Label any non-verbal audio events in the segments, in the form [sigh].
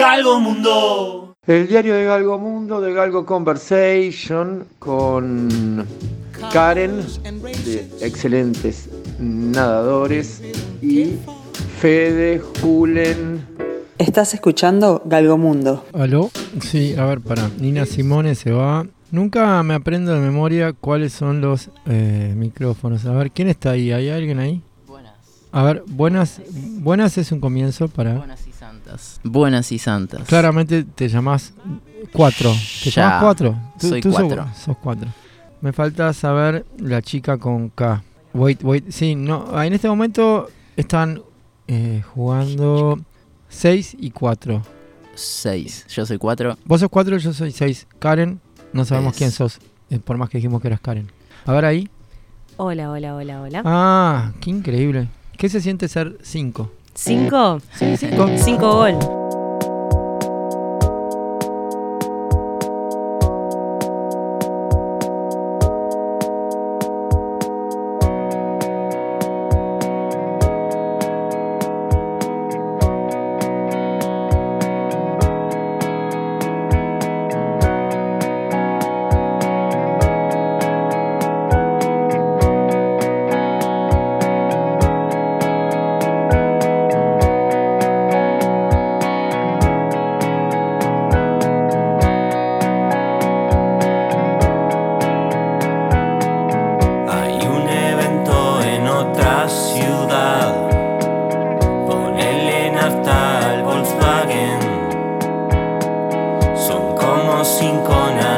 Galgo Mundo. El diario de Galgo Mundo, de Galgo Conversation, con Karen, de excelentes nadadores, y Fede, Julen. Estás escuchando Galgo Mundo. ¿Aló? Sí, a ver, para. Nina Simone se va. Nunca me aprendo de memoria cuáles son los eh, micrófonos. A ver, ¿quién está ahí? ¿Hay alguien ahí? Buenas. A ver, buenas, buenas es un comienzo para. Buenas santas. Buenas y santas. Claramente te llamás cuatro. ¿Te Ya, llamas cuatro? soy cuatro. Sos, cuatro. Me falta saber la chica con K. Wait, wait. Sí, no. ah, En este momento están eh, jugando 6 y 4. Seis. Yo soy cuatro. Vos sos 4, yo soy 6. Karen, no sabemos Es- quién sos. eh, por más que dijimos que eras Karen. A ver ahí. Hola, hola, hola, hola. Ah, qué increíble. ¿Qué se siente ser 5? ¿Cinco? Sí, 5. Cinco gol. Como cinco,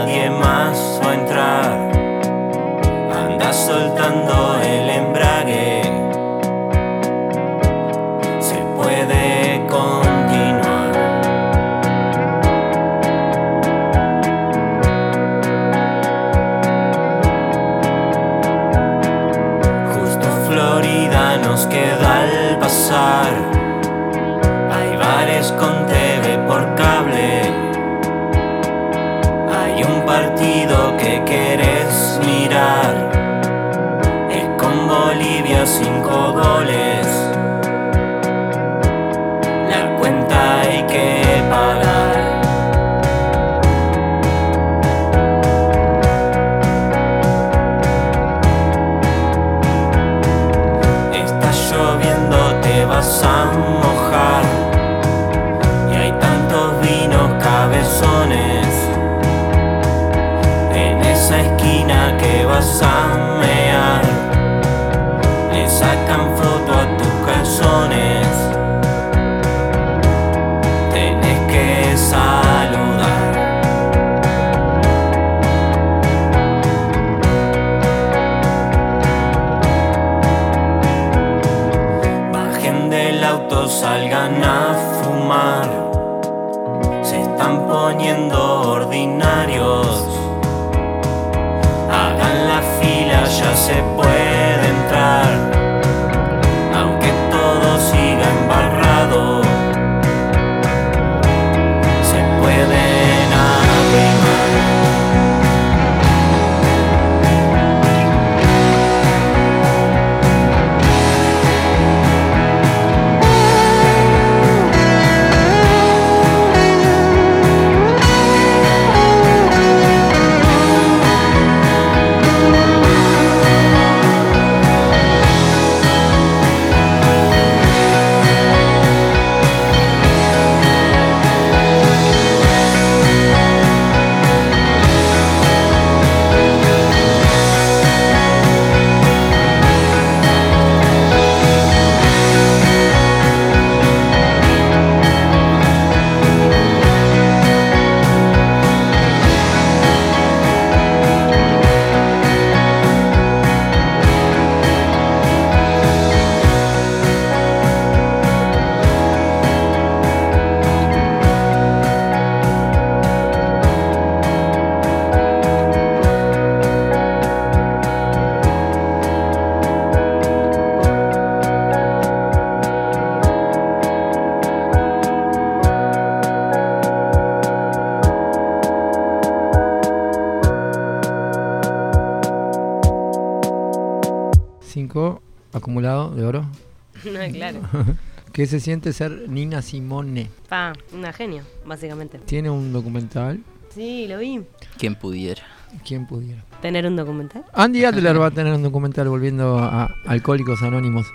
acumulado de oro. [laughs] No, claro. [laughs] ¿Qué se siente ser Nina Simone? Pa, una genio, básicamente. Tiene un documental. Sí, lo vi. Quien pudiera. ¿Quién pudiera? ¿Tener un documental? Andy [laughs] Adler va a tener un documental volviendo a Alcohólicos Anónimos.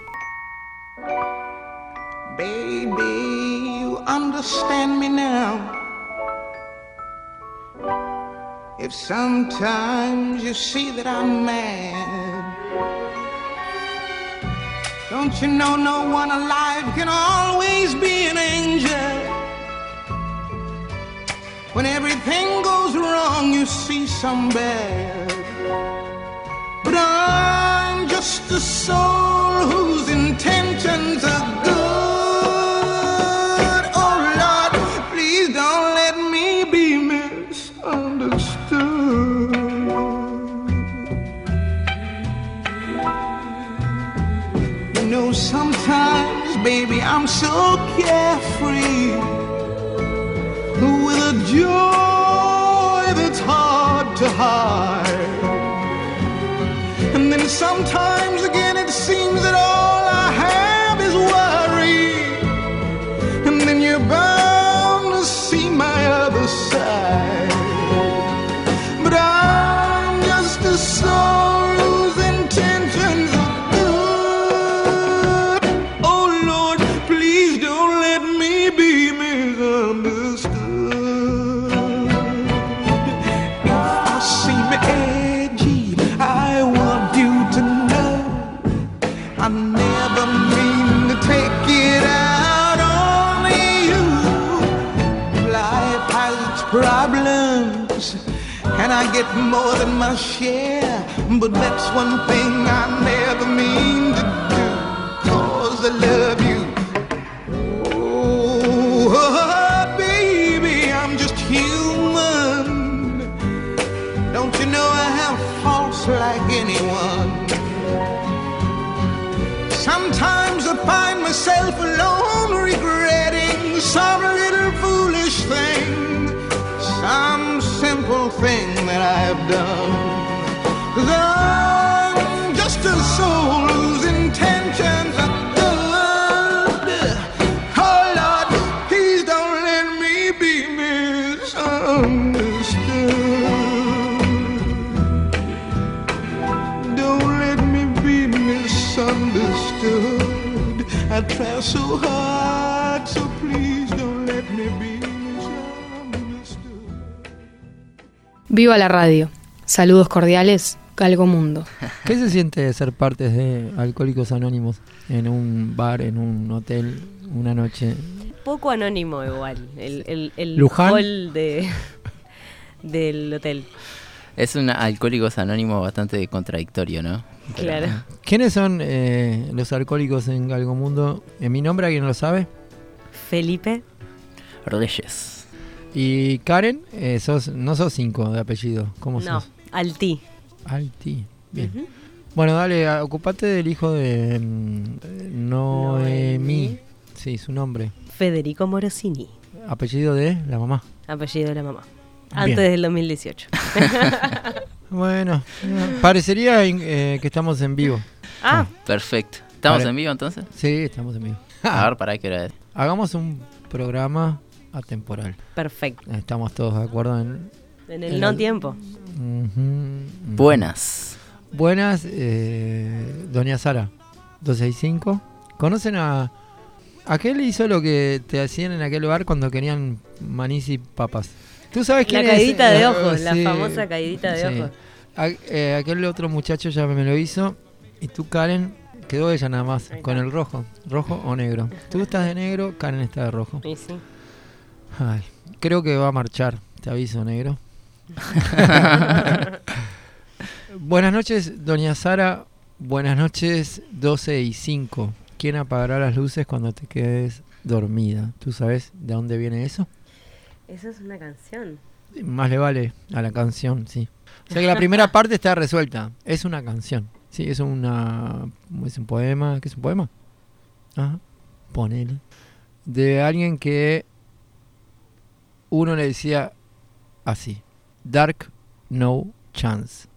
Baby, you understand me now. If sometimes you see that I'm mad, don't you know no one alive can always be an angel? When everything goes wrong, you see some bad. But I'm just a soul whose intentions are good. Baby, I'm so carefree with a joy that's hard to hide. And then sometimes again it seems that all more than my share. But that's one thing I never mean to do, cause I love so hard, so please don't let me be misunderstood. Viva la radio. Saludos cordiales, Galgo Mundo. ¿Qué se siente ser parte de Alcohólicos Anónimos en un bar, en un hotel, una noche? Poco anónimo igual. El, el, el Luján. hall de, del hotel. Es un Alcohólicos Anónimos bastante contradictorio, ¿no? Pero- Claro. ¿Quiénes son eh, los alcohólicos en Galgo Mundo? En mi nombre, ¿alguien lo sabe? Felipe. Reyes. Y Karen, eh, sos, no sos cinco de apellido. ¿Cómo No, sos? Alti. Alti. Bien. Ujú. Bueno, dale, ocupate del hijo de mm, Noemí. Noemí. Sí, su nombre. Federico Morosini. Apellido de la mamá. Apellido de la mamá. Bien. Antes del 2018. [laughs] Bueno, parecería eh, que estamos en vivo. ah, Perfecto. ¿Estamos en vivo entonces? Sí, estamos en vivo. A [laughs] ver, para qué hora es. Hagamos un programa atemporal. perfecto. Estamos todos de acuerdo en... En el En no el- tiempo. Buenas. Buenas, eh, doña Sara, 265. ¿Conocen a... Aquel hizo lo que te hacían en aquel lugar cuando querían manís y papas. ¿Tú sabes La quién es? caidita de ojos, la sí, famosa caidita de sí. ojos. A- eh, aquel otro muchacho ya me lo hizo. Y tú, Karen, quedó ella nada más, con el rojo. ¿Rojo o negro? Tú estás de negro, Karen está de rojo. Y sí. Ay, creo que va a marchar, te aviso, negro. [laughs] Buenas noches, doña Sara. Buenas noches, 12 y 5. ¿Quién apagará las luces cuando te quedes dormida? ¿Tú sabes de dónde viene eso? Eso es una canción. Más le vale a la canción, sí. O sea que la [laughs] primera parte está resuelta. Es una canción. Sí, es una. Es un poema. ¿Qué es un poema? Ajá. Ponele. De alguien que uno le decía así: Dark No Chance.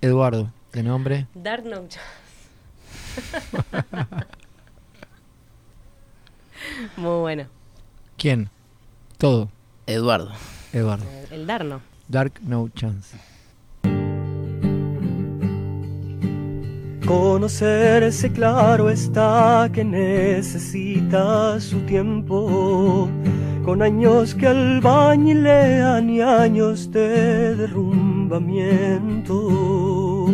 Eduardo, de nombre. Dark No [laughs] Muy bueno. ¿Quién? Todo. Eduardo. Eduardo. El Darno. Dark No Chance. Conocerse claro está que necesita su tiempo, con años que albañilean y años de derrumbamiento.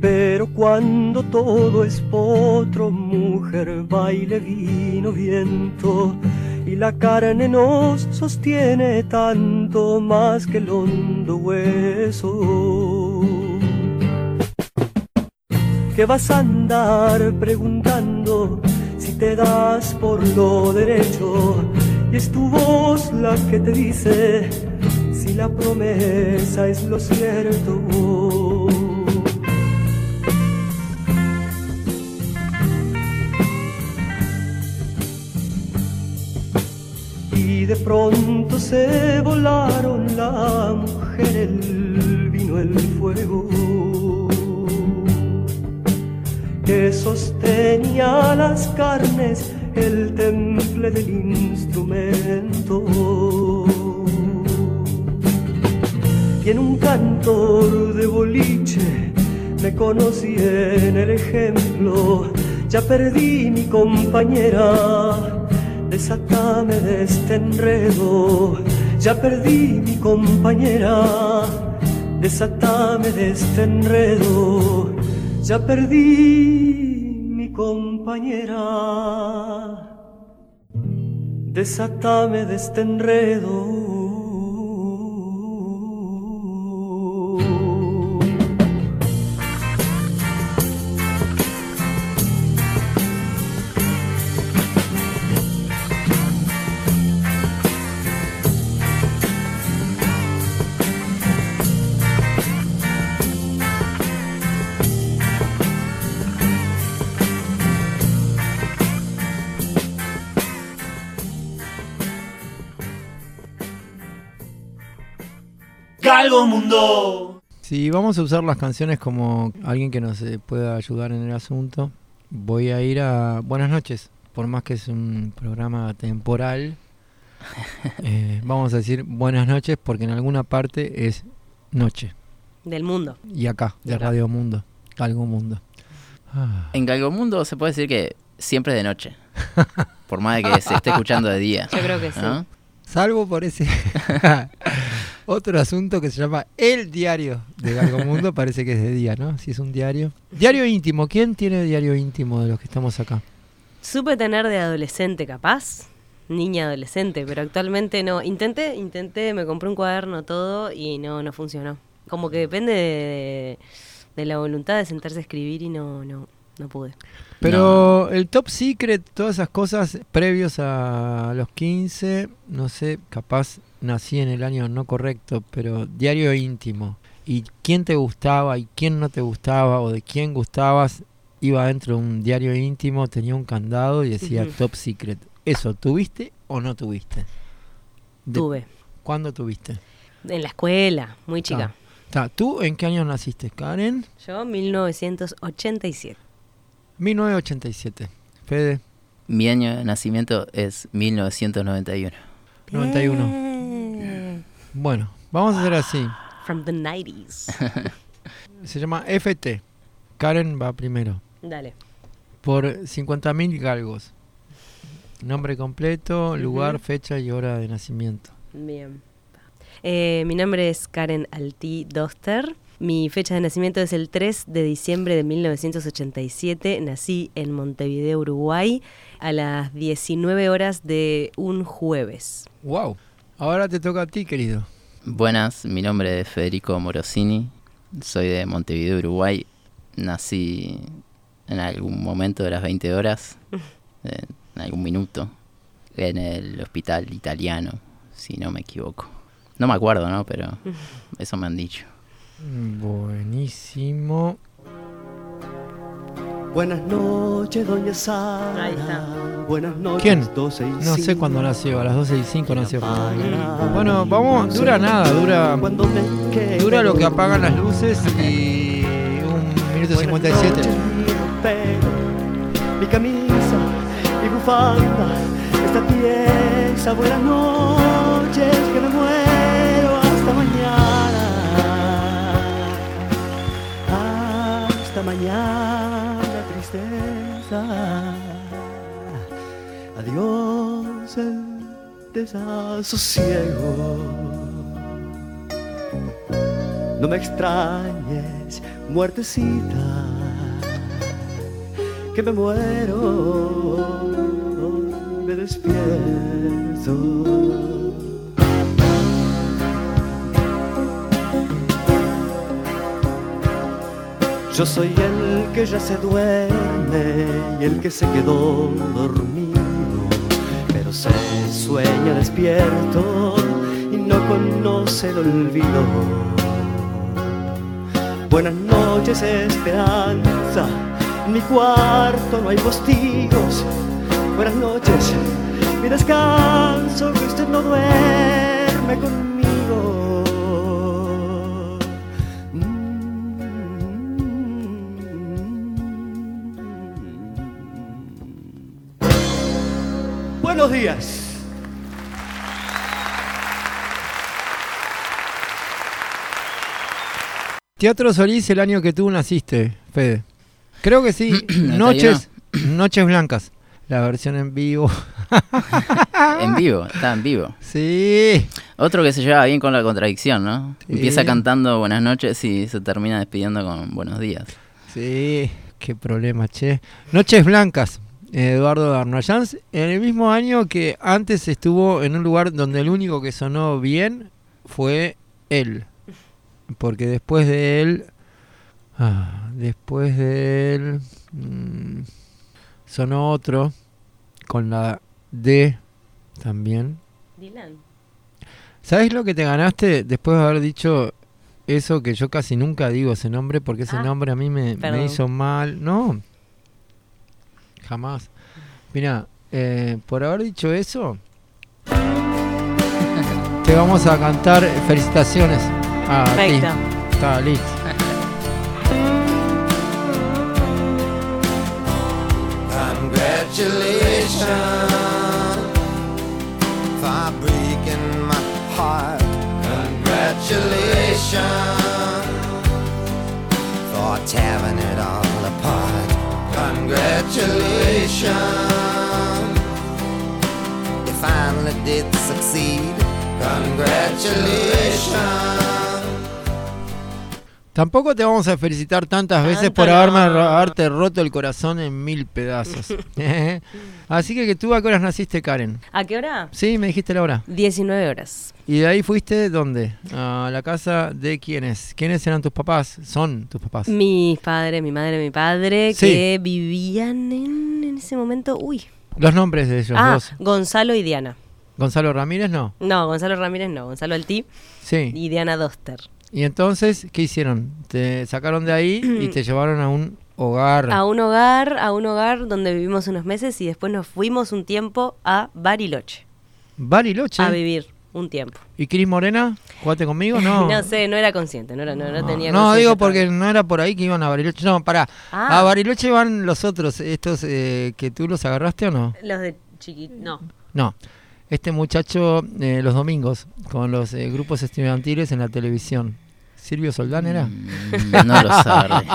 Pero cuando todo es potro, mujer, baile, vino, viento, y la carne nos sostiene tanto más que el hondo hueso que vas a andar preguntando si te das por lo derecho y es tu voz la que te dice si la promesa es lo cierto. Y de pronto se volaron la mujer, el vino, el fuego que sostenía las carnes, el temple del instrumento. Y en un cantor de boliche me conocí en el ejemplo, ya perdí mi compañera, desatame de este enredo, ya perdí mi compañera, desatame de este enredo ya perdí mi compañera. Desatame de este enredo. Galgo Mundo. Si vamos a usar las canciones como alguien que nos eh, pueda ayudar en el asunto, voy a ir a Buenas noches. Por más que es un programa temporal, [laughs] eh, vamos a decir buenas noches porque en alguna parte es noche. Del mundo. Y acá, de acá. Radio Mundo, Galgo Mundo. Ah, En Galgomundo se puede decir que siempre de noche. [laughs] Por más de que se esté escuchando de día. Yo creo que sí. ¿no? salvo por ese [laughs] otro asunto que se llama El Diario de Galgo Mundo, [laughs] parece que es de día, ¿no? Si es un diario. Diario íntimo, ¿quién tiene diario íntimo de los que estamos acá? Supe tener de adolescente capaz, niña adolescente, pero actualmente no. Intenté, intenté, me compré un cuaderno, todo, y no, no funcionó. Como que depende de, de la voluntad de sentarse a escribir y no, no, no pude. Pero el top secret, todas esas cosas previos a los 15, no sé, capaz nací en el año no correcto, pero diario íntimo. Y quién te gustaba y quién no te gustaba o de quién gustabas, iba dentro de un diario íntimo, tenía un candado y decía top secret. ¿Eso tuviste o no tuviste? De- Tuve. ¿Cuándo tuviste? En la escuela, muy chica. Ta, ¿Tú en qué año naciste, Karen? Yo, 1987. 1987. Fede, Mi año de nacimiento es 1991. 91. Eh, Bueno, vamos a hacer así. From the 90s. [laughs] Se llama FT. Karen va primero. Dale. Por 50.000 galgos. Nombre completo, lugar, fecha y hora de nacimiento. Bien. Eh, mi nombre es Karen Alti Doster. Mi fecha de nacimiento es el 3 de diciembre de 1987. Nací en Montevideo, Uruguay, a las 19 horas de un jueves. ¡Wow! Ahora te toca a ti, querido. Buenas, mi nombre es Federico Morosini. Soy de Montevideo, Uruguay. Nací en algún momento de las 20 horas, [laughs] en algún minuto, en el hospital italiano, si no me equivoco. No me acuerdo, ¿no? Pero [laughs] eso me han dicho. Buenísimo. Buenas noches, doña Sara. Ahí está. Buenas noches, ¿Quién? 12 y No sé cinco. cuándo nació, a las 12 y 5 nació. Bueno, vamos, dura nada, dura Cuando me quede dura lo que apagan las luces y un minuto Buenas 57. noches, mi camisa bufanda, esta pieza, buenas noches, que me muero Hasta mañana, tristeza. Adiós el desasosiego. No me extrañes, muertecita, que me muero, me despierto. Yo soy el que ya se duerme y el que se quedó dormido, pero se sueña despierto y no conoce el olvido. Buenas noches, esperanza. En mi cuarto no hay postigos. Buenas noches, mi descanso, que usted no duerme conmigo. Días. Teatro Solís el año que tú naciste, Fede. Creo que sí. [clears throat] 91. Noches, Noches Blancas. La versión en vivo. [laughs] En vivo, está en vivo. Sí. Otro que se lleva bien con la contradicción, ¿no? Sí. Empieza cantando buenas noches y se termina despidiendo con buenos días. Sí, qué problema, che. Noches Blancas, Eduardo Darnoyans, en el mismo año que antes estuvo en un lugar donde el único que sonó bien fue él. Porque después de él, ah, después de él, mm, sonó otro con la D también. Dylan. ¿Sabes lo que te ganaste después de haber dicho eso que yo casi nunca digo ese nombre porque ese Ah, nombre a mí me, me hizo mal? No, jamás. Mira, eh, por haber dicho eso, te vamos a cantar felicitaciones a ti. Perfecto. Está listo. Congratulations for breaking my heart. Congratulations for tearing it all. Congratulations. You finally did succeed. Congratulations. Tampoco te vamos a felicitar tantas veces por haberme, no. haberte roto el corazón en mil pedazos. [laughs] Así que, que tú a qué horas naciste, Karen. ¿A qué hora? Sí, me dijiste la hora. 19 horas. ¿Y de ahí fuiste dónde? A la casa de quiénes. ¿Quiénes eran tus papás? Son tus papás. Mis padres, mi madre, mi padre, Sí. que vivían en, en ese momento. Uy. Los nombres de ellos Ah, dos. Gonzalo y Diana. Gonzalo Ramírez, no. No, Gonzalo Ramírez no, Gonzalo Altí Sí. y Diana Doster. Y entonces, ¿qué hicieron? Te sacaron de ahí y te [clears throat] llevaron a un hogar. A un hogar, a un hogar donde vivimos unos meses y después nos fuimos un tiempo a Bariloche Bariloche. a vivir un tiempo. ¿Y Cris Morena? ¿Jugaste conmigo? No. [laughs] No sé, no era consciente, no, era, no, no tenía No, digo todavía. porque no era por ahí que iban a Bariloche. No, pará. Ah. ¿A Bariloche van los otros, estos eh, que tú los agarraste o no? Los de chiquit, no. No. Este muchacho eh, los domingos con los eh, grupos estudiantiles en la televisión. ¿Silvio Soldán era? Mm, No lo sabe.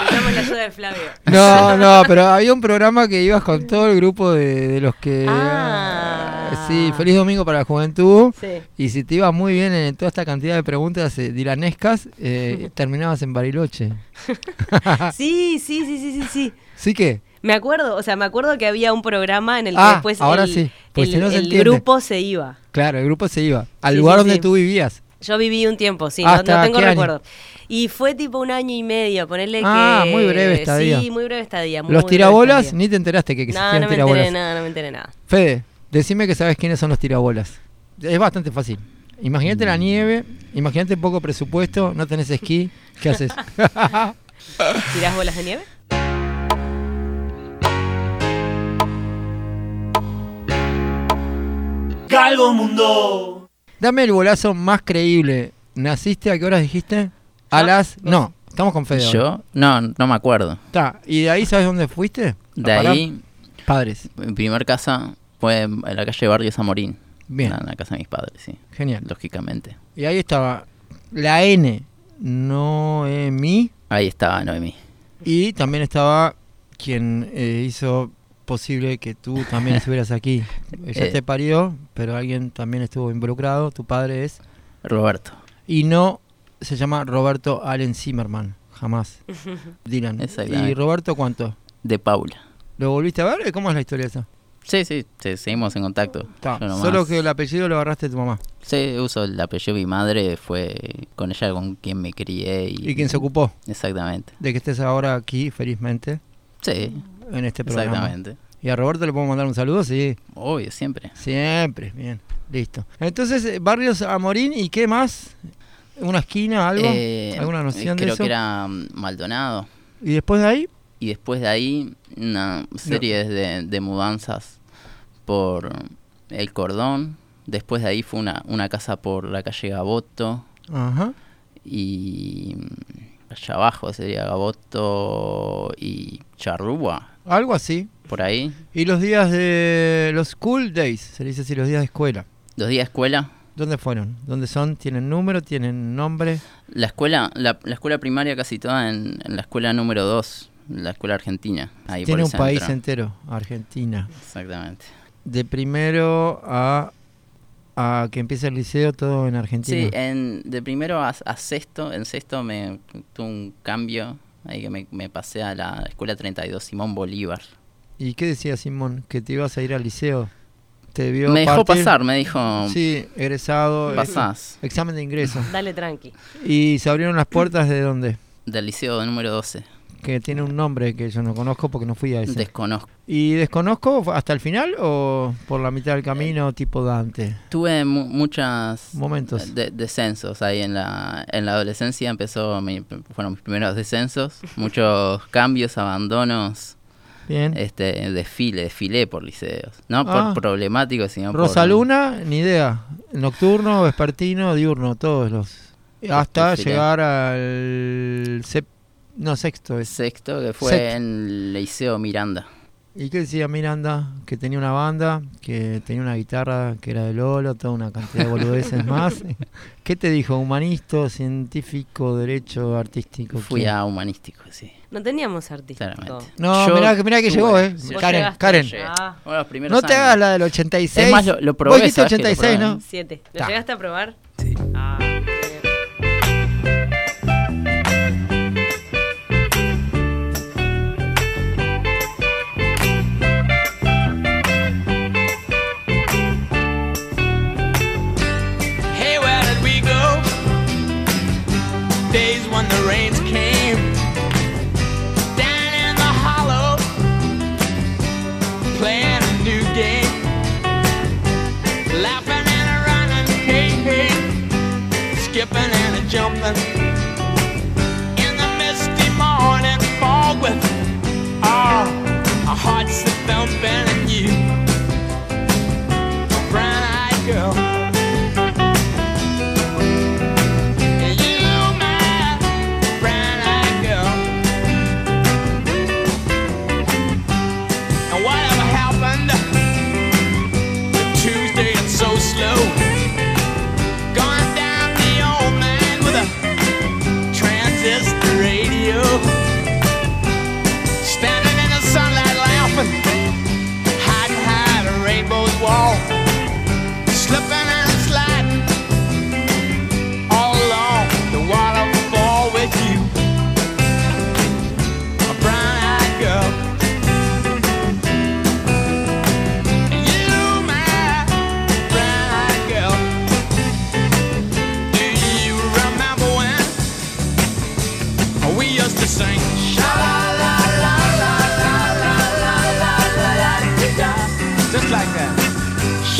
Necesitamos la ayuda de Flavio. [laughs] No, no, pero había un programa que ibas con todo el grupo de, de los que... Ah. Sí, Feliz Domingo para la Juventud. Sí. Y si te ibas muy bien en toda esta cantidad de preguntas eh, dilanescas, eh, [laughs] terminabas en Bariloche. [laughs] Sí, sí, sí, sí, sí, sí. ¿Sí que? Me acuerdo, o sea, me acuerdo que había un programa en el que Ah, después ahora el, sí, pues el- si no se el grupo se iba. Claro, el grupo se iba al Sí, lugar sí, donde sí. tú vivías. Yo viví un tiempo, sí, no, ¿Hasta no tengo año? recuerdo. Y fue tipo un año y medio, ponerle Ah, que... muy breve estadía. Sí, muy breve estadía. muy Los tirabolas, estadía. ni te enteraste que No, existían no me tirabolas. enteré nada, no me enteré nada. Fede, decime que sabes quiénes son los tirabolas. Es bastante fácil. Imagínate Mm. la nieve, imagínate poco presupuesto, no tenés esquí, ¿qué haces? [laughs] [laughs] ¿Tirás bolas de nieve? Galgo Mundo. Dame el bolazo más creíble. ¿Naciste a qué horas dijiste? A las... No, estamos con Fede. ¿Yo? No, no me acuerdo. Está, ¿y de ahí sabes dónde fuiste? De parar. ahí, padres. Mi primer casa fue en la calle Barrio Zamorín. Bien. En la casa de mis padres, sí. Genial. Lógicamente. Y ahí estaba la N, Noemi, Ahí estaba Noemí. y también estaba quien eh, hizo posible que tú también estuvieras aquí. [laughs] Ella Eh. te parió, pero alguien también estuvo involucrado. Tu padre es. Roberto. Y no se llama Roberto Allen Zimmerman, jamás. [laughs] Dylan. ¿Y Roberto cuánto? De Paula. ¿Lo volviste a ver? ¿Cómo es la historia esa? Sí, sí, sí, seguimos en contacto. Ta, Solo que el apellido lo agarraste de tu mamá. Sí, uso el apellido de mi madre, fue con ella con quien me crié. Y, ¿Y quién se ocupó Exactamente. de que estés ahora aquí, felizmente, Sí, en este programa? exactamente. ¿Y a Roberto le podemos mandar un saludo? Sí. Obvio, siempre. Siempre, bien, listo. Entonces, eh, Barrios Amorín, ¿y qué más? ¿Una esquina, algo? Eh, ¿Alguna noción de Creo eso? que era mm, Maldonado. ¿Y después de ahí? Y después de ahí, una serie de, de mudanzas por el cordón. Después de ahí fue una, una casa por la calle Gaboto. Ajá. Y mm, allá abajo sería Gaboto y Charrúa, Algo así. por ahí. ¿Y los días de los school days? Se le dice así, los días de escuela. Dos días de escuela. ¿Dónde fueron? ¿Dónde son? ¿Tienen número? ¿Tienen nombre? La escuela, la, la escuela primaria casi toda en, en la escuela número 2, la escuela argentina. Ahí Tiene por un país entero, Argentina. Exactamente. De primero a, a que empiece el liceo, todo en Argentina. Sí, en, de primero a, a sexto, en sexto me tuve un cambio, ahí que me, me pasé a la escuela 32 Simón Bolívar. ¿Y qué decía Simón? ¿Que te ibas a ir al liceo? ¿Te vio Me dejó partir? pasar, me dijo, Sí, egresado. eh, pasás Examen de ingreso. Dale tranqui. ¿Y se abrieron las puertas de dónde? del liceo número 12. Que tiene un nombre que yo no conozco porque no fui a ese. Desconozco. ¿Y desconozco hasta el final o por la mitad del camino tipo Dante? Tuve mu- muchas Momentos. de- descensos ahí en la, en la adolescencia, empezó mi- fueron mis primeros descensos, [laughs] muchos cambios, abandonos. Bien. este desfile, desfilé por liceos. No Ah. por problemáticos, sino por... Rosaluna, ni idea. Nocturno, vespertino, diurno, todos los. Hasta Desfilé. llegar al no, sexto es. Sexto, que fue Sexto. en Liceo Miranda. ¿Y qué decía Miranda? Que tenía una banda, que tenía una guitarra que era de Lolo, toda una cantidad de boludeces [laughs] más. [laughs] ¿Qué te dijo? ¿Humanista, científico, derecho, artístico? Fui a humanístico, sí. No teníamos artístico. Claramente. No, Yo mirá, que- mirá que tuve- llegó, ¿eh? Vos Karen, llegaste. Karen. Ah. Bueno, los primeros No te años. hagas la del 86. Es más, lo- lo probé, Vos dijiste ¿sabes que lo 86, probé? ¿no? Siete. ¿Lo Ta. llegaste a probar?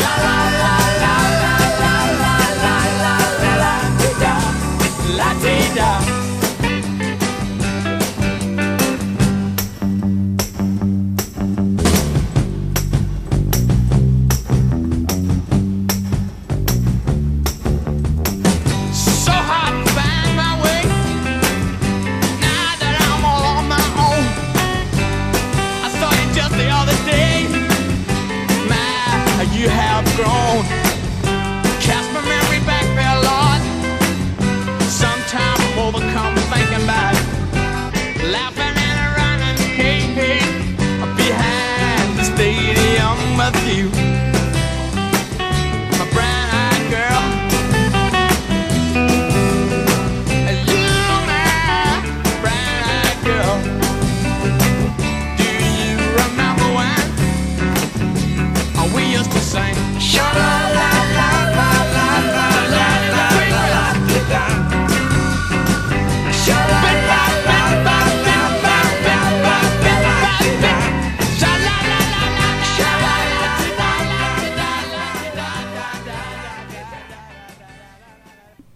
Shut.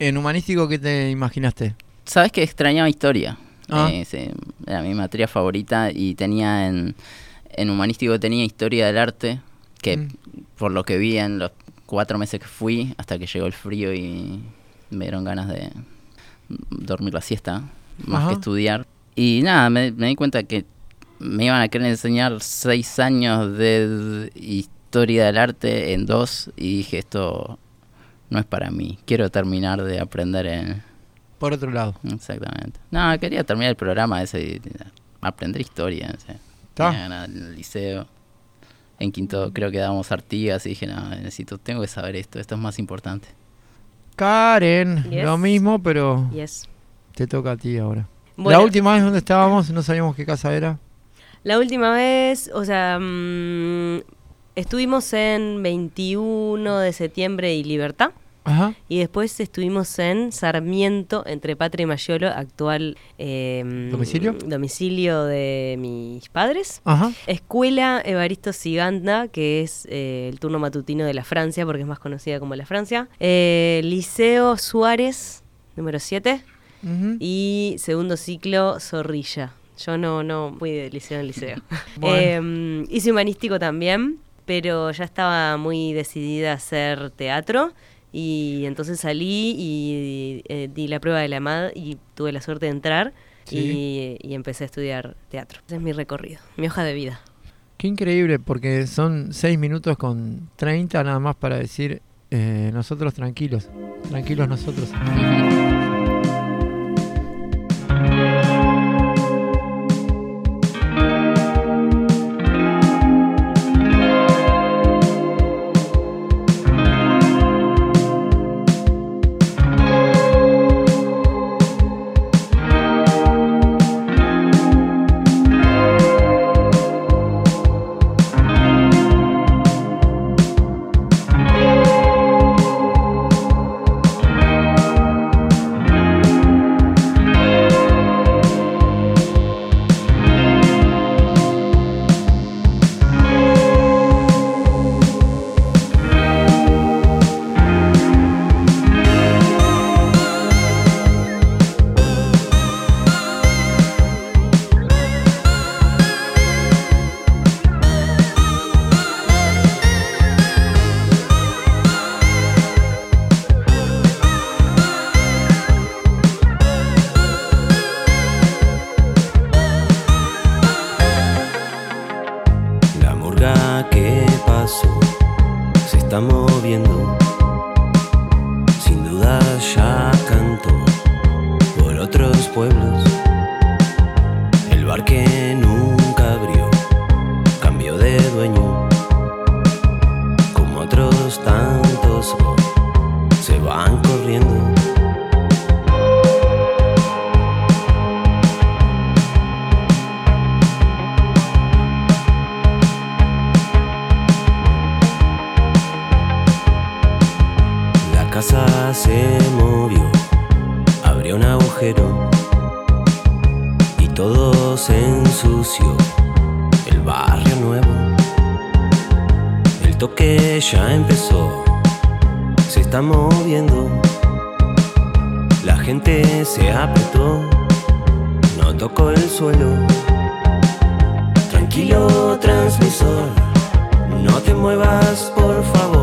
En humanístico, ¿qué te imaginaste? ¿Sabes que extrañaba historia? Ah. Eh, sí, era mi materia favorita y tenía en, en humanístico tenía historia del arte, que Mm. por lo que vi en los cuatro meses que fui, hasta que llegó el frío y me dieron ganas de dormir la siesta, más Ajá. que estudiar. Y nada, me, me di cuenta que me iban a querer enseñar seis años de historia del arte en dos y dije, esto no es para mí, quiero terminar de aprender en... Por otro lado. Exactamente. No, quería terminar el programa ese y aprender historia. o sea, Está. en el liceo. En quinto creo que dábamos Artigas y dije, no, necesito, tengo que saber esto, esto es más importante. Karen, Yes. lo mismo, pero Yes. te toca a ti ahora. Bueno. La última vez donde estábamos, no sabíamos qué casa era. La última vez, o sea, mm, estuvimos en 21 de septiembre y Libertad. Ajá. Y después estuvimos en Sarmiento, entre Patria y Mayolo, actual eh, ¿Domicilio? domicilio de mis padres. Ajá. Escuela Evaristo Siganda, que es eh, el turno matutino de la Francia, porque es más conocida como la Francia. Eh, Liceo Suárez, número 7. Ujú. Y segundo ciclo, Zorrilla. Yo no, no fui de liceo en liceo. [laughs] Bueno. Eh, hice humanístico también, pero ya estaba muy decidida a hacer teatro. Y entonces salí y eh, di la prueba de la MAD y tuve la suerte de entrar Sí. y, y empecé a estudiar teatro. Ese es mi recorrido, mi hoja de vida. Qué increíble, porque son 6 minutos con 30 nada más para decir eh, nosotros tranquilos. Tranquilos nosotros. Por favor.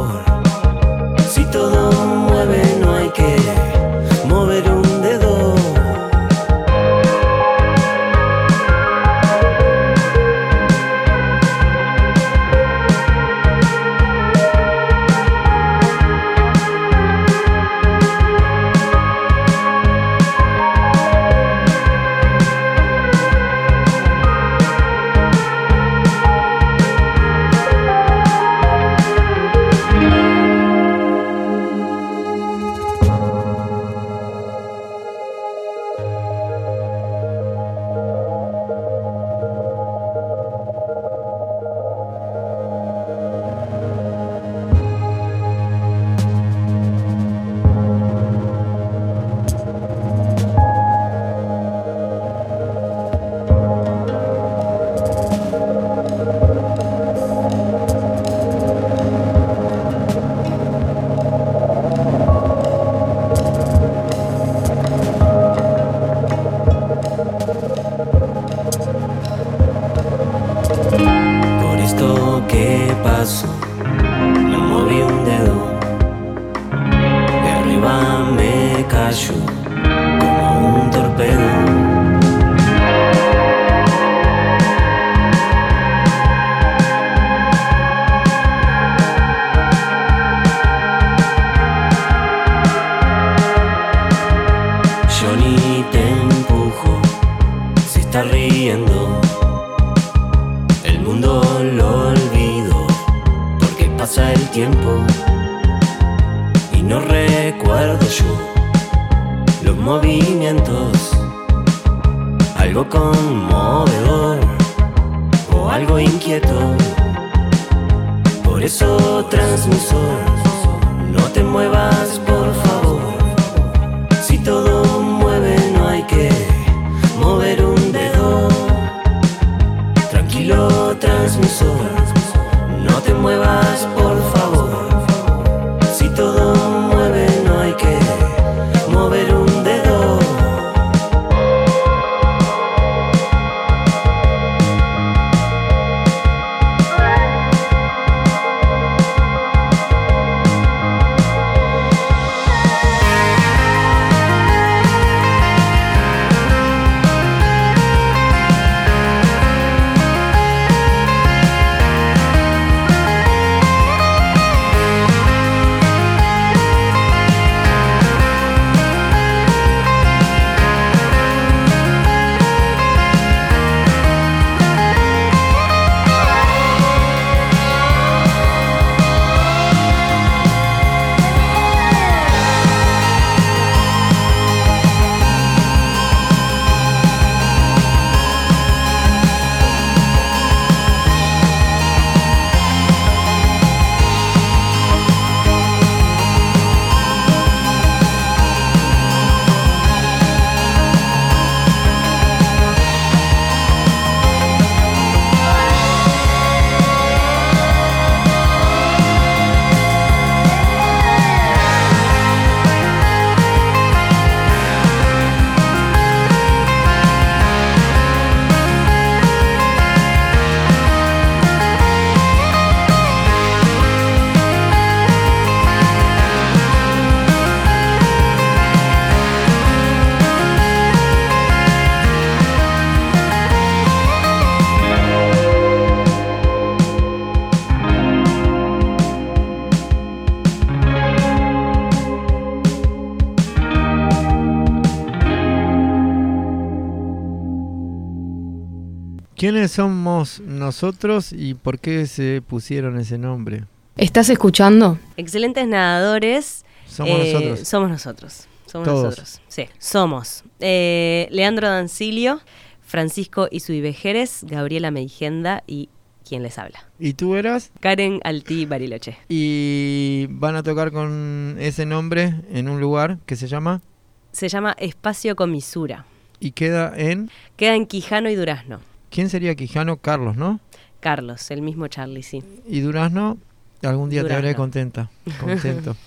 Pasa el tiempo y no recuerdo yo los movimientos. Algo conmovedor o algo inquieto. Por eso transmisor, no te muevas somos nosotros y por qué se pusieron ese nombre? ¿Estás escuchando? Excelentes nadadores. Somos eh, nosotros. Somos nosotros. Somos Todos. nosotros. Sí, somos. Eh, Leandro Dancilio, Francisco Isuibejeres, Gabriela Meigenda y quien les habla. ¿Y tú eras? Karen Altí Bariloche. Y van a tocar con ese nombre en un lugar que se llama Se llama Espacio Comisura. y queda en... Queda en Quijano y Durazno. ¿Quién sería Quijano? Carlos, ¿no? Carlos, el mismo Charlie, sí. Y Durazno, algún día te veré contenta, contento.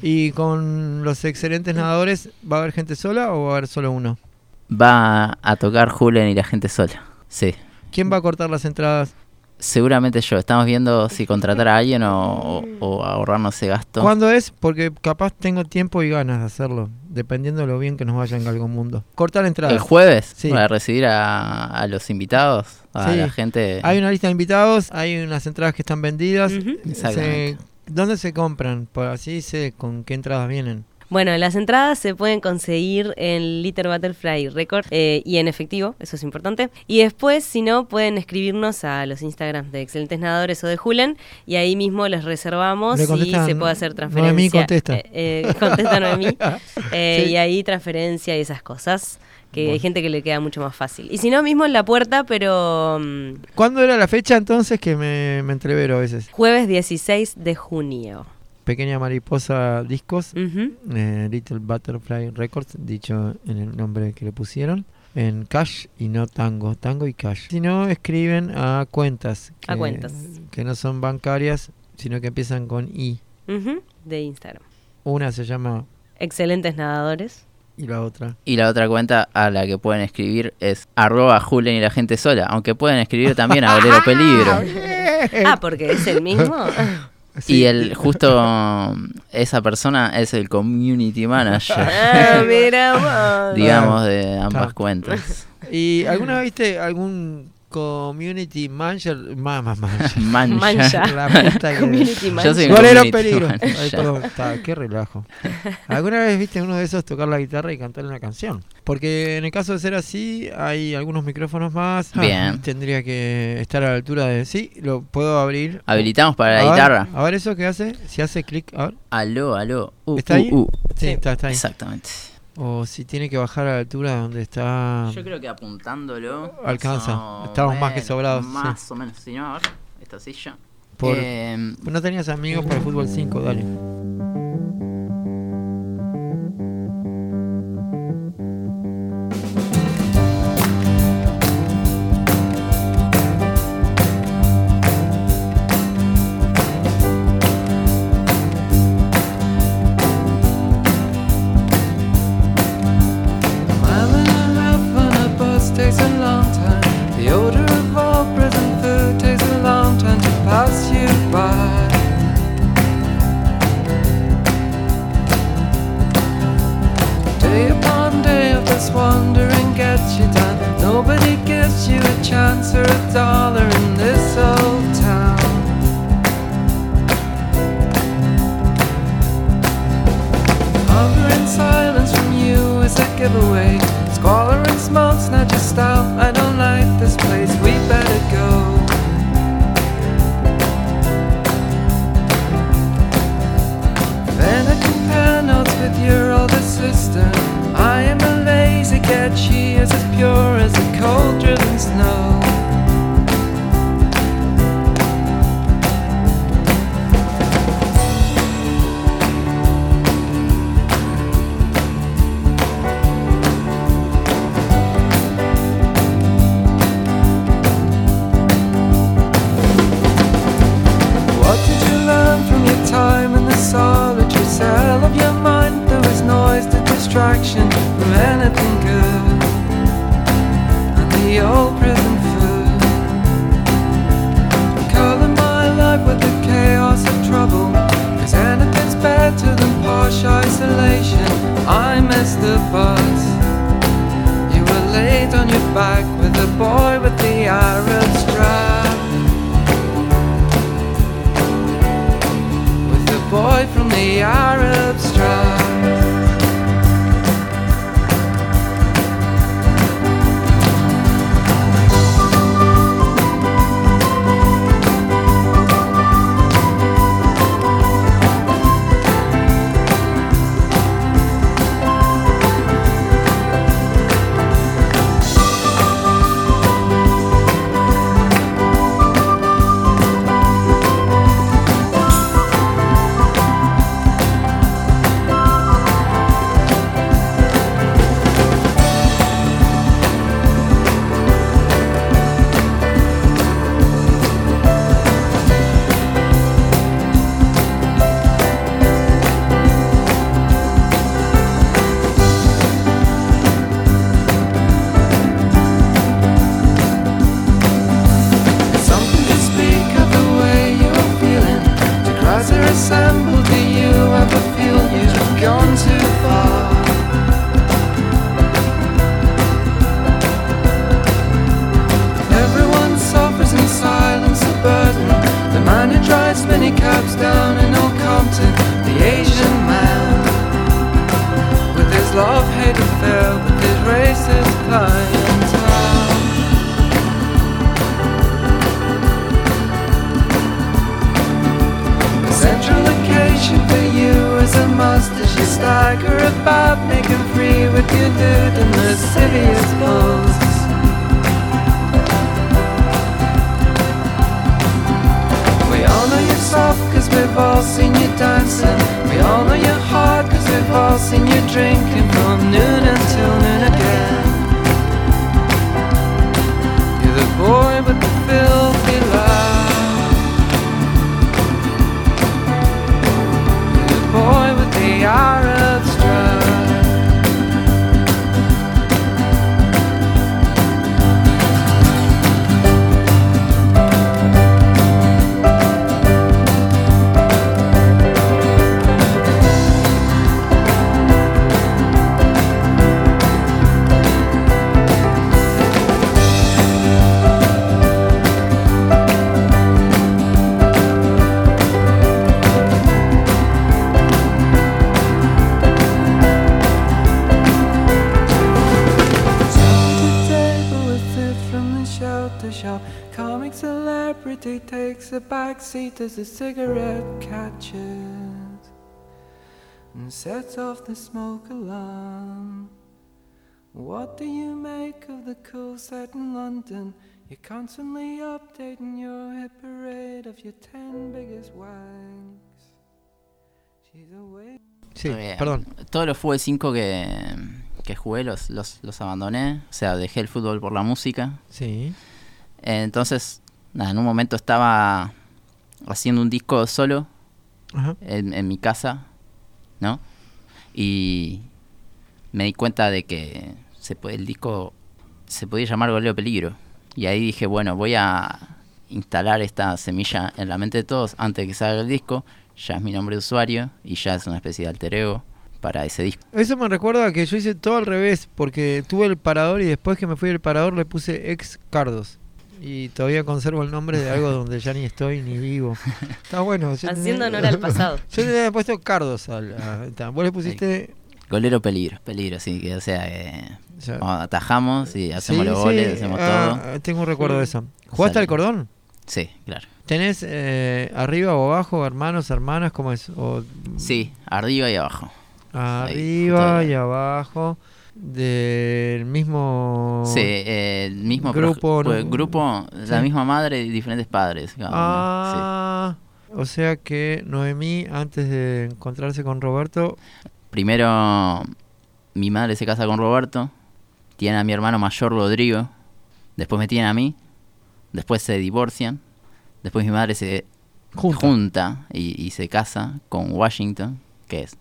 y con los excelentes nadadores, ¿va a haber gente sola o va a haber solo uno? Va a tocar Julen y la gente sola. Sí. ¿Quién va a cortar las entradas? Seguramente yo. Estamos viendo si contratar a alguien o, o ahorrarnos ese gasto. ¿Cuándo es? Porque capaz tengo tiempo y ganas de hacerlo, dependiendo de lo bien que nos vaya en Galgo Mundo. Cortar entradas. ¿El jueves? Sí. Para recibir a, a los invitados, a Sí. la gente. Hay una lista de invitados, hay unas entradas que están vendidas. Exactamente. Se- ¿Dónde se compran? Por así sé con qué entradas vienen. Bueno, las entradas se pueden conseguir en Little Butterfly Record eh, y en efectivo, eso es importante. Y después, si no, pueden escribirnos a los Instagrams de Excelentes Nadadores o de Julen y ahí mismo les reservamos y se puede hacer transferencia. Noemí contesta. Eh, eh, [laughs] contesta Noemí. [laughs] Eh, Sí. Y ahí transferencia y esas cosas. Que hay gente que le queda mucho más fácil. Y si no, mismo en la puerta, pero mm, ¿Cuándo era la fecha entonces que me, me entrevero a veces? jueves 16 de junio. Pequeña Mariposa Discos, eh, Little Butterfly Records, dicho en el nombre que le pusieron, en Cash y no Tango, Tango y Cash. Si no, escriben a cuentas. A que- cuentas. Que no son bancarias, sino que empiezan con I. De Instagram. Una se llama Excelentes nadadores. y la otra. Y la otra cuenta a la que pueden escribir es arroba Julen y la gente sola. Aunque pueden escribir también a Bolero [laughs] Peligro. Ah, porque es el mismo. [laughs] Sí. Y el justo [laughs] esa persona es el community manager, [laughs] Ah, mira vos. [laughs] digamos, de ambas Claro. cuentas. ¿Y alguna vez viste algún community manager? Más, [laughs] más, manager. Mancha. La puta que- Community Yo soy un ¿Cuál era community el peligro? Ay, manager. perdón, está, qué relajo. [laughs] ¿Alguna vez viste uno de esos tocar la guitarra y cantar una canción? Porque en el caso de ser así, hay algunos micrófonos más. Ah, Bien. tendría que estar a la altura de. Sí, lo puedo abrir. Habilitamos para A la ver, guitarra. A ver eso que hace. Si hace clic. A ver. Aló, aló. Uh, ¿Está uh, ahí? uh. Sí, está, está ahí. Exactamente. O si tiene que bajar a la altura donde está. Yo creo que apuntándolo. Alcanza. Estamos más que sobrados, sí. Más o menos. Si no, a ver, esta silla. Por- Eh, No tenías amigos para el fútbol 5, dale. The Arab strap. You stagger about making free with dude in the city's pose. We all know you're soft cause we've all seen you dancing. We all know you're hard cause we've all seen you drinking from noon as the cigarette catches and sets off the smoke alarm. What do you make of the cool set in London? You're constantly updating your hit parade of your ten biggest wanks. She's away. Sí, bien. perdón. Todos los fútbol 5 que, que jugué los, los, los abandoné. O sea, dejé el fútbol por la música. Sí. Entonces, nada, en un momento estaba haciendo un disco solo Ajá. en, en mi casa, ¿no? Y me di cuenta de que se puede- el disco se podía llamar Goleo Peligro. Y ahí dije, bueno, voy a instalar esta semilla en la mente de todos antes de que salga el disco. Ya es mi nombre de usuario y ya es una especie de alter ego para ese disco. Eso me recuerda que yo hice todo al revés, porque tuve el parador y después que me fui del parador le puse ex Cardos. Y todavía conservo el nombre de algo donde ya ni estoy ni vivo. Está bueno. Haciendo honor al pasado. [laughs] Yo le había puesto Cardos. Al, a- ta, vos le pusiste... Golero Peligro, peligro, sí, que o sea, Ya. atajamos y hacemos Sí, los sí, goles, hacemos ah, todo. Tengo un recuerdo de eso. ¿Jugaste al cordón? Sí, claro. ¿Tenés eh, arriba o abajo hermanos, hermanas? ¿Cómo es? O, Sí, arriba y abajo. Arriba ahí. y abajo del mismo Sí, eh, el mismo grupo. pues, ¿no? grupo, la misma madre y diferentes padres. Ah, o sea que Noemí, antes de encontrarse con Roberto. Primero, mi madre se casa con Roberto, tiene a mi hermano mayor Rodrigo, después me tiene a mí, después se divorcian, después mi madre se Junta. junta, y, y se casa con Washington, que es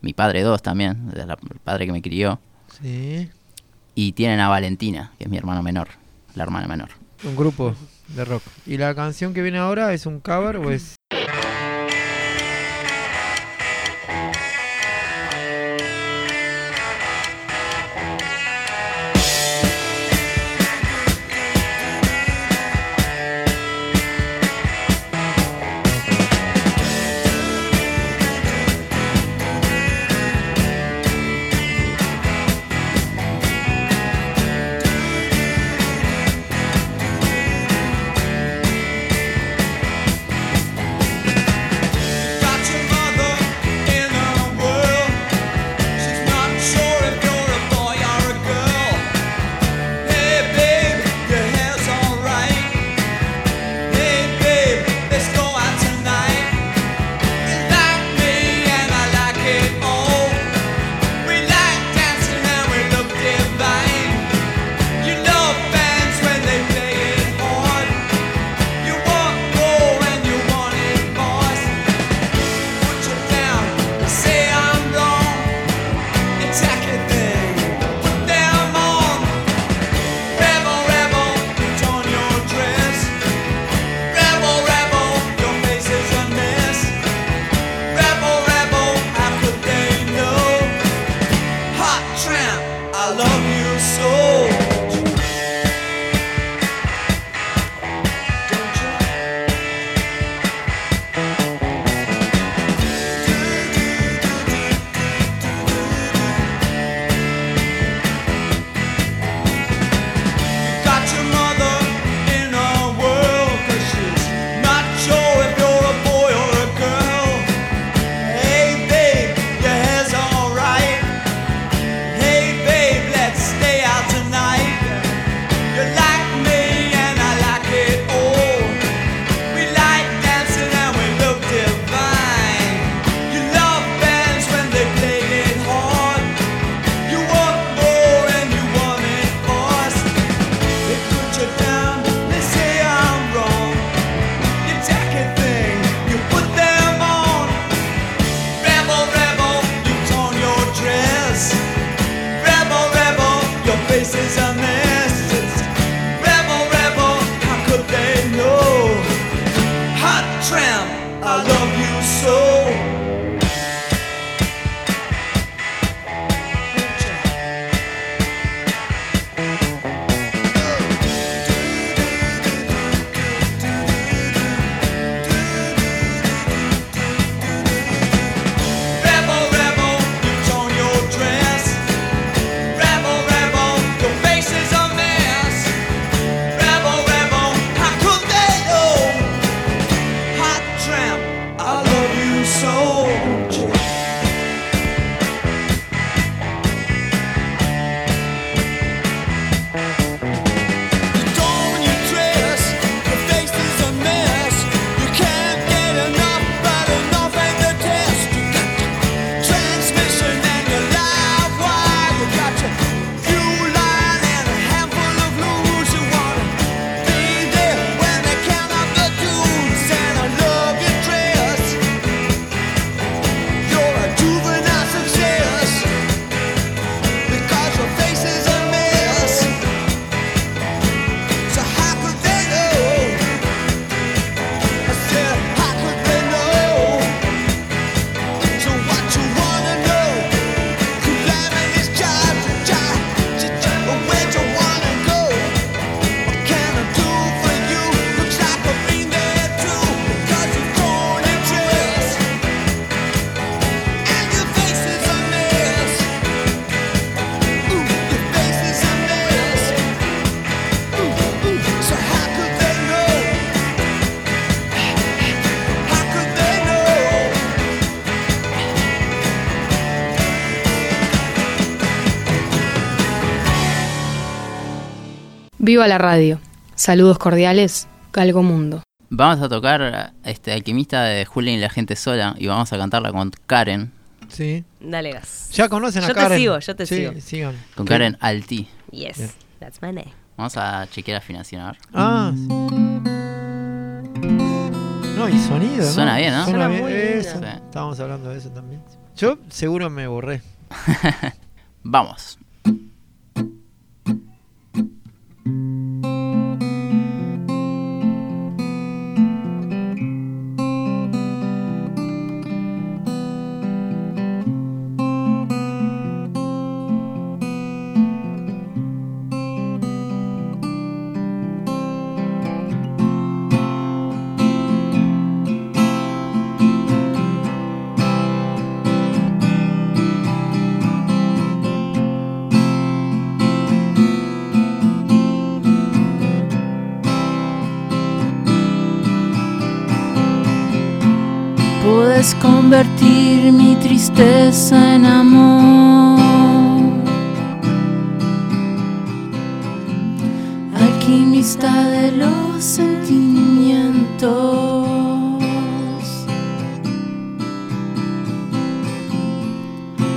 mi padre dos también, el padre que me crió, sí, y tienen a Valentina, que es mi hermano menor, la hermana menor. un grupo de rock. ¿Y la canción que viene ahora es un cover o es Viva la radio. Saludos cordiales, Galgo Mundo. Vamos a tocar este Alquimista de Julia y la gente sola y vamos a cantarla con Karen, Sí. Dale gas. Ya conocen a yo Karen. te sigo, yo te Sí, sigo. sigan. con Karen Alti. Yes, Bien. that's my name. Vamos a chequear afinación. a ver. Ah, sí. No, y sonido. ¿no? Suena bien, ¿no? Suena Suena bien. muy lindo. Eso. Sí. Estábamos hablando de eso también. Yo seguro me borré. [laughs] Vamos. thank you Puedes convertir mi tristeza en amor. Alquimista de los sentimientos.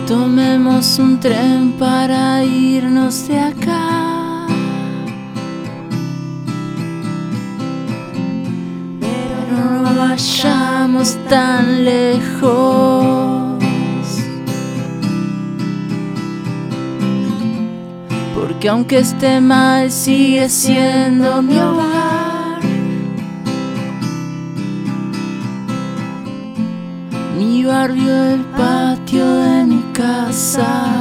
Tomemos un tren para irnos de acá. Vayamos tan lejos. Porque aunque esté mal, sigue siendo mi hogar. Mi barrio, el patio de mi casa.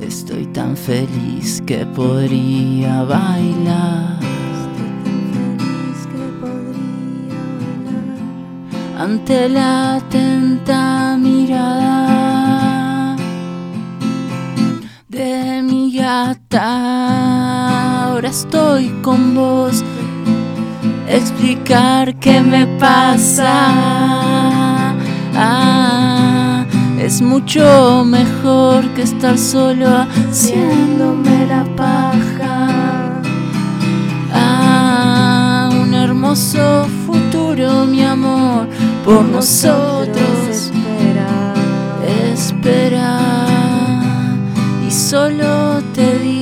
Estoy tan feliz que podría bailar. Ante la atenta mirada de mi gata, ahora estoy con vos. Explicar qué me pasa. Ah, es mucho mejor que estar solo haciéndome la paja. Ah, un hermoso futuro, mi amor, por nosotros. Espera, y solo te digo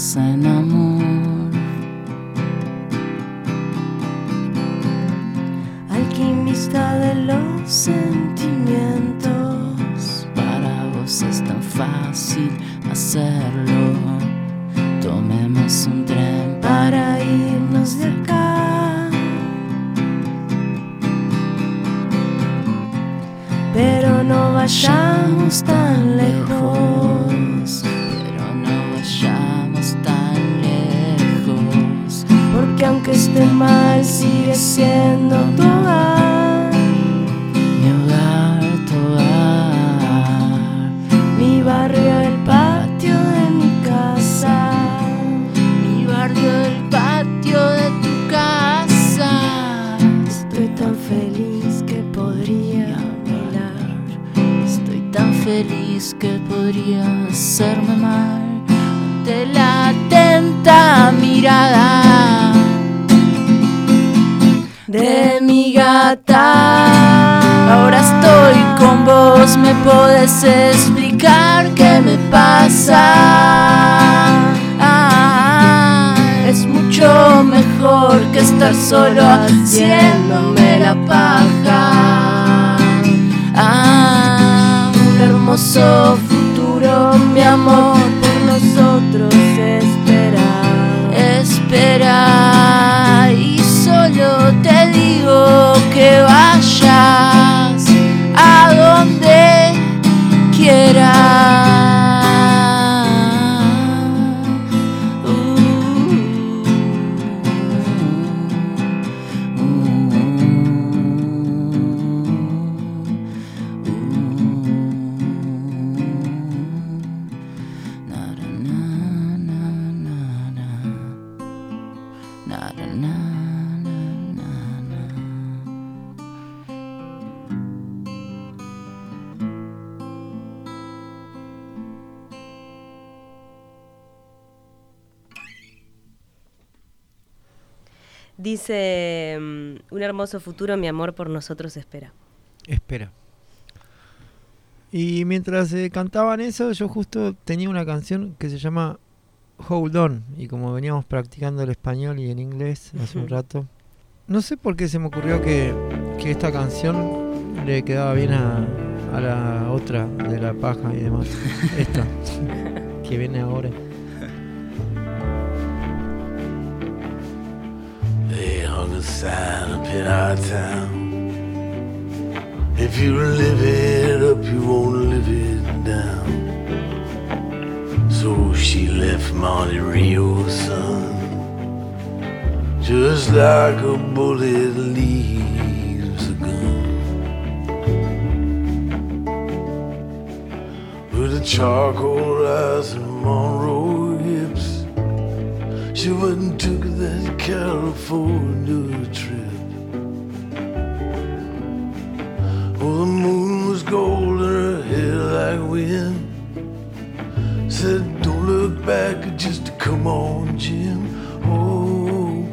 tristeza hermoso futuro, mi amor, hermoso futuro, mi amor, por nosotros espera. Espera. Y mientras eh, cantaban eso, yo justo tenía una canción que se llama Hold On. Y como veníamos practicando el español y el inglés hace un rato, no sé por qué se me ocurrió que, que esta canción le quedaba bien a, a la otra de la paja y demás. [laughs] esta, que viene ahora. A sign up in our town. If you live it up, you won't live it down. So she left Monte Rio, son, just like a bullet leaves a gun. With a charcoal eyes and Monroe she went and took that California trip. Oh, the moon was gold and her hair like wind. Said, don't look back, just come on, Jim. Oh,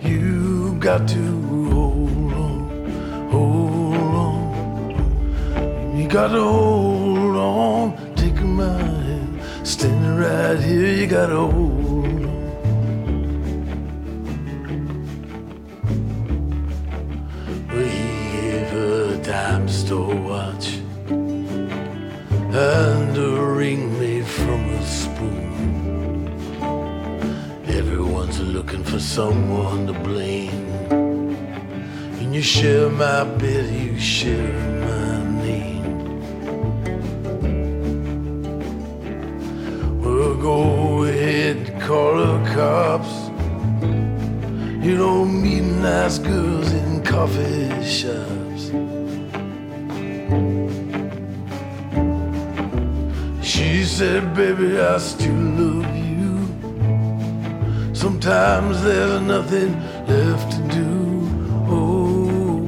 you got to hold on, hold on. You got to hold on, take my hand, standing right here. You got to hold someone to blame. And you share my bed, you share my name. Well, go ahead, call the cops. You don't meet nice girls in coffee shops. She said, Baby, I still love you. Sometimes there's nothing left to do. Oh,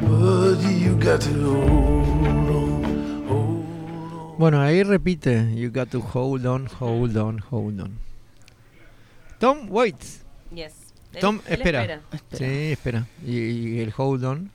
but you got to hold on. hold on. Bueno, ahí repite, you got to hold on, hold on, hold on. Tom waits. Yes. Él- Tom él espera. espera. Sí, espera. Y, y el hold on